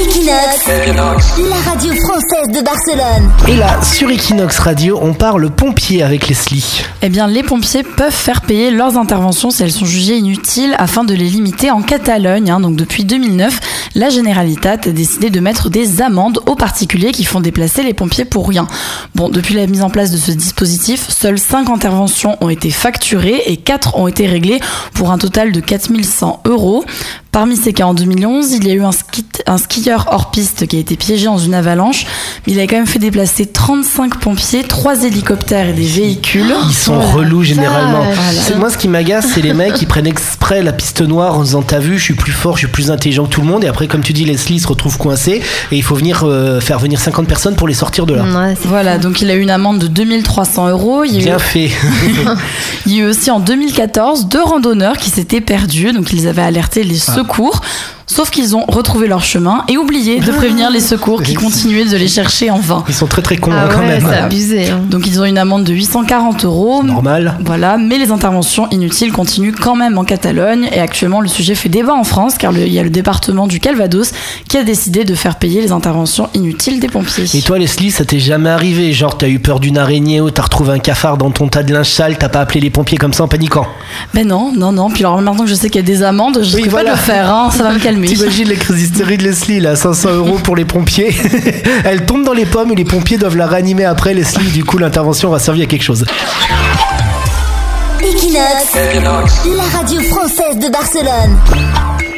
Equinox, la radio française de Barcelone. Et là, sur Equinox Radio, on parle pompiers avec Leslie. Eh bien, les pompiers peuvent faire payer leurs interventions si elles sont jugées inutiles afin de les limiter en Catalogne. hein. Donc, depuis 2009, la Generalitat a décidé de mettre des amendes aux particuliers qui font déplacer les pompiers pour rien. Bon, depuis la mise en place de ce dispositif, seules 5 interventions ont été facturées et 4 ont été réglées pour un total de 4100 euros. Parmi ces cas, en 2011, il y a eu un, ski- un skieur hors piste qui a été piégé dans une avalanche. Il a quand même fait déplacer 35 pompiers, 3 hélicoptères et des véhicules. Ils sont relous généralement. C'est- Moi, ce qui m'agace, c'est les mecs qui prennent exprès la piste noire en disant T'as vu, je suis plus fort, je suis plus intelligent que tout le monde. Et après, comme tu dis, Leslie se retrouve coincé et il faut venir euh, faire venir 50 personnes pour les sortir de là. Ouais, Voilà, donc il a eu une amende de 2300 euros. Il eu Bien fait. Il y a eu aussi en 2014 deux randonneurs qui s'étaient perdus, donc ils avaient alerté les secours. Sauf qu'ils ont retrouvé leur chemin et oublié de prévenir les secours qui continuaient de les chercher en vain. Ils sont très très cons Ah hein, quand ouais, même. c'est abusé. hein. Donc ils ont une amende de 840 euros. Normal. Voilà, mais les interventions inutiles continuent quand même en Catalogne et actuellement le sujet fait débat en France car il y a le département du Calvados qui a décidé de faire payer les interventions inutiles des pompiers. Et toi, Leslie, ça t'est jamais arrivé Genre, t'as eu peur d'une araignée ou t'as retrouvé un cafard dans ton tas de linge sale, t'as pas appelé les pompiers comme ça en paniquant? Ben non, non, non. Puis alors maintenant que je sais qu'il y a des amendes, je Oui, ne voilà. pas le faire, hein, ça va me calmer. T'imagines les crises hystériques de Leslie, là, 500 euros pour les pompiers. Elle tombe dans les pommes et les pompiers doivent la réanimer après. Leslie, du coup, l'intervention aura servi à quelque chose. Equinox, la radio française de Barcelone.